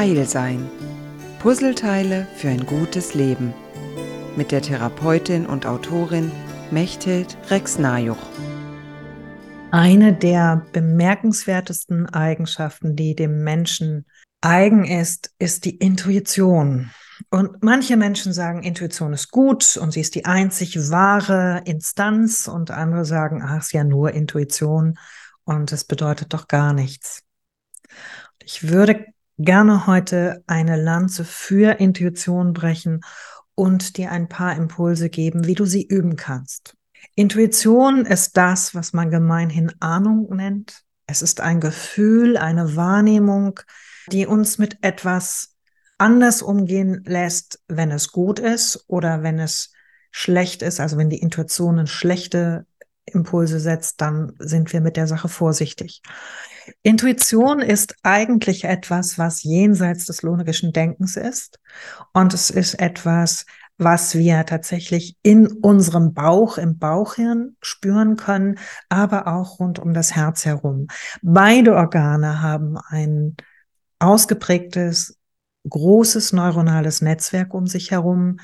Heil sein. Puzzleteile für ein gutes Leben. Mit der Therapeutin und Autorin Mechthild Rex-Najuch. Eine der bemerkenswertesten Eigenschaften, die dem Menschen eigen ist, ist die Intuition. Und manche Menschen sagen, Intuition ist gut und sie ist die einzig wahre Instanz und andere sagen, ach, es ist ja nur Intuition und es bedeutet doch gar nichts. Ich würde gerne heute eine Lanze für Intuition brechen und dir ein paar Impulse geben, wie du sie üben kannst. Intuition ist das, was man gemeinhin Ahnung nennt. Es ist ein Gefühl, eine Wahrnehmung, die uns mit etwas anders umgehen lässt, wenn es gut ist oder wenn es schlecht ist. Also wenn die Intuition schlechte Impulse setzt, dann sind wir mit der Sache vorsichtig. Intuition ist eigentlich etwas, was jenseits des logischen Denkens ist. Und es ist etwas, was wir tatsächlich in unserem Bauch, im Bauchhirn spüren können, aber auch rund um das Herz herum. Beide Organe haben ein ausgeprägtes, großes neuronales Netzwerk um sich herum,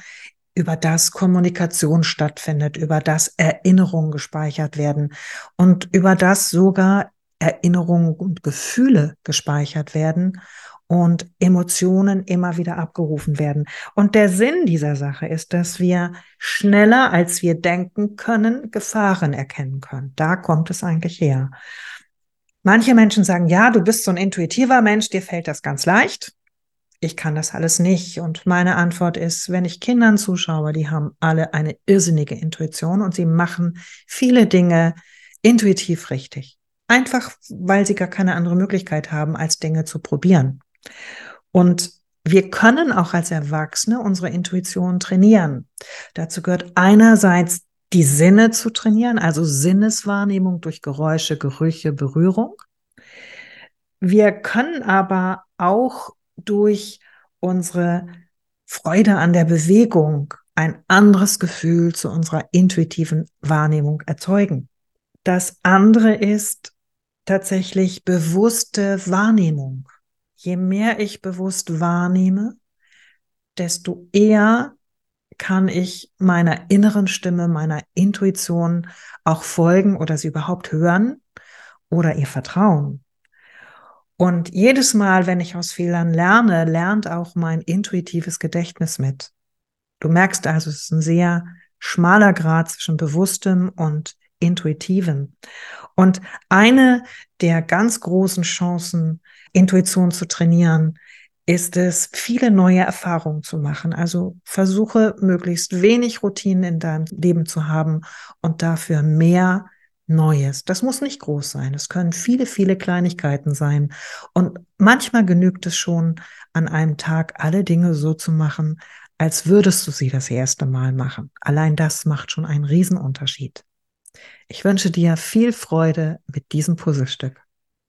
über das Kommunikation stattfindet, über das Erinnerungen gespeichert werden und über das sogar Erinnerungen und Gefühle gespeichert werden und Emotionen immer wieder abgerufen werden. Und der Sinn dieser Sache ist, dass wir schneller, als wir denken können, Gefahren erkennen können. Da kommt es eigentlich her. Manche Menschen sagen, ja, du bist so ein intuitiver Mensch, dir fällt das ganz leicht ich kann das alles nicht. Und meine Antwort ist, wenn ich Kindern zuschaue, die haben alle eine irrsinnige Intuition und sie machen viele Dinge intuitiv richtig. Einfach, weil sie gar keine andere Möglichkeit haben, als Dinge zu probieren. Und wir können auch als Erwachsene unsere Intuition trainieren. Dazu gehört einerseits die Sinne zu trainieren, also Sinneswahrnehmung durch Geräusche, Gerüche, Berührung. Wir können aber auch durch unsere Freude an der Bewegung ein anderes Gefühl zu unserer intuitiven Wahrnehmung erzeugen. Das andere ist tatsächlich bewusste Wahrnehmung. Je mehr ich bewusst wahrnehme, desto eher kann ich meiner inneren Stimme, meiner Intuition auch folgen oder sie überhaupt hören oder ihr vertrauen. Und jedes Mal, wenn ich aus Fehlern lerne, lernt auch mein intuitives Gedächtnis mit. Du merkst also, es ist ein sehr schmaler Grad zwischen bewusstem und intuitivem. Und eine der ganz großen Chancen, Intuition zu trainieren, ist es, viele neue Erfahrungen zu machen. Also versuche möglichst wenig Routinen in deinem Leben zu haben und dafür mehr Neues. Das muss nicht groß sein. Es können viele, viele Kleinigkeiten sein. Und manchmal genügt es schon, an einem Tag alle Dinge so zu machen, als würdest du sie das erste Mal machen. Allein das macht schon einen Riesenunterschied. Ich wünsche dir viel Freude mit diesem Puzzlestück.